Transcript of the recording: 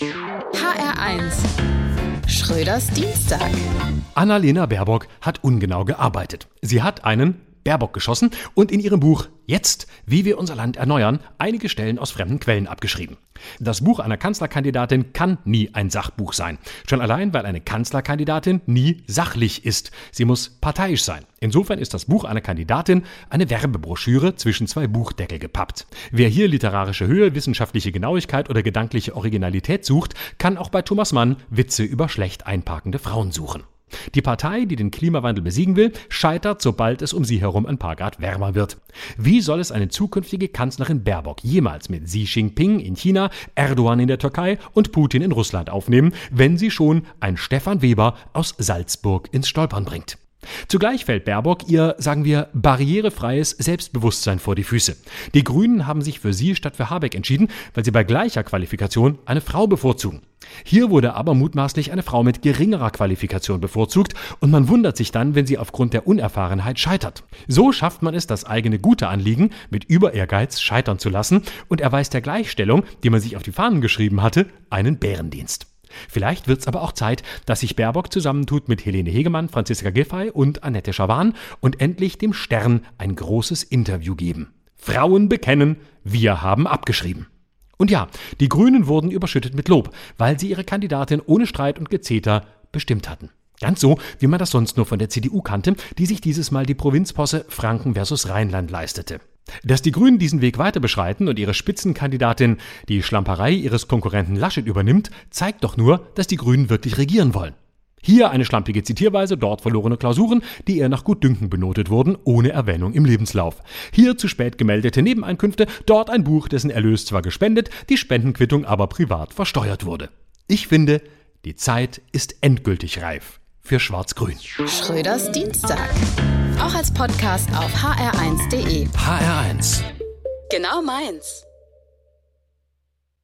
HR1 Schröders Dienstag. Annalena Baerbock hat ungenau gearbeitet. Sie hat einen Baerbock geschossen und in ihrem Buch Jetzt, wie wir unser Land erneuern, einige Stellen aus fremden Quellen abgeschrieben. Das Buch einer Kanzlerkandidatin kann nie ein Sachbuch sein. Schon allein, weil eine Kanzlerkandidatin nie sachlich ist. Sie muss parteiisch sein. Insofern ist das Buch einer Kandidatin eine Werbebroschüre zwischen zwei Buchdeckel gepappt. Wer hier literarische Höhe, wissenschaftliche Genauigkeit oder gedankliche Originalität sucht, kann auch bei Thomas Mann Witze über schlecht einparkende Frauen suchen. Die Partei, die den Klimawandel besiegen will, scheitert, sobald es um sie herum ein paar Grad wärmer wird. Wie soll es eine zukünftige Kanzlerin Baerbock jemals mit Xi Jinping in China, Erdogan in der Türkei und Putin in Russland aufnehmen, wenn sie schon ein Stefan Weber aus Salzburg ins Stolpern bringt? Zugleich fällt Baerbock ihr, sagen wir, barrierefreies Selbstbewusstsein vor die Füße. Die Grünen haben sich für sie statt für Habeck entschieden, weil sie bei gleicher Qualifikation eine Frau bevorzugen. Hier wurde aber mutmaßlich eine Frau mit geringerer Qualifikation bevorzugt und man wundert sich dann, wenn sie aufgrund der Unerfahrenheit scheitert. So schafft man es, das eigene gute Anliegen mit Überehrgeiz scheitern zu lassen und erweist der Gleichstellung, die man sich auf die Fahnen geschrieben hatte, einen Bärendienst. Vielleicht wird es aber auch Zeit, dass sich Baerbock zusammentut mit Helene Hegemann, Franziska Giffey und Annette Schawan und endlich dem Stern ein großes Interview geben. Frauen bekennen, wir haben abgeschrieben. Und ja, die Grünen wurden überschüttet mit Lob, weil sie ihre Kandidatin ohne Streit und Gezeter bestimmt hatten. Ganz so, wie man das sonst nur von der CDU kannte, die sich dieses Mal die Provinzposse Franken versus Rheinland leistete. Dass die Grünen diesen Weg weiter beschreiten und ihre Spitzenkandidatin die Schlamperei ihres Konkurrenten Laschet übernimmt, zeigt doch nur, dass die Grünen wirklich regieren wollen. Hier eine schlampige Zitierweise, dort verlorene Klausuren, die eher nach Gutdünken benotet wurden, ohne Erwähnung im Lebenslauf. Hier zu spät gemeldete Nebeneinkünfte, dort ein Buch, dessen Erlös zwar gespendet, die Spendenquittung aber privat versteuert wurde. Ich finde, die Zeit ist endgültig reif für Schwarz-Grün. Schröders Dienstag. Auch als Podcast auf hr1.de. HR1. Genau meins.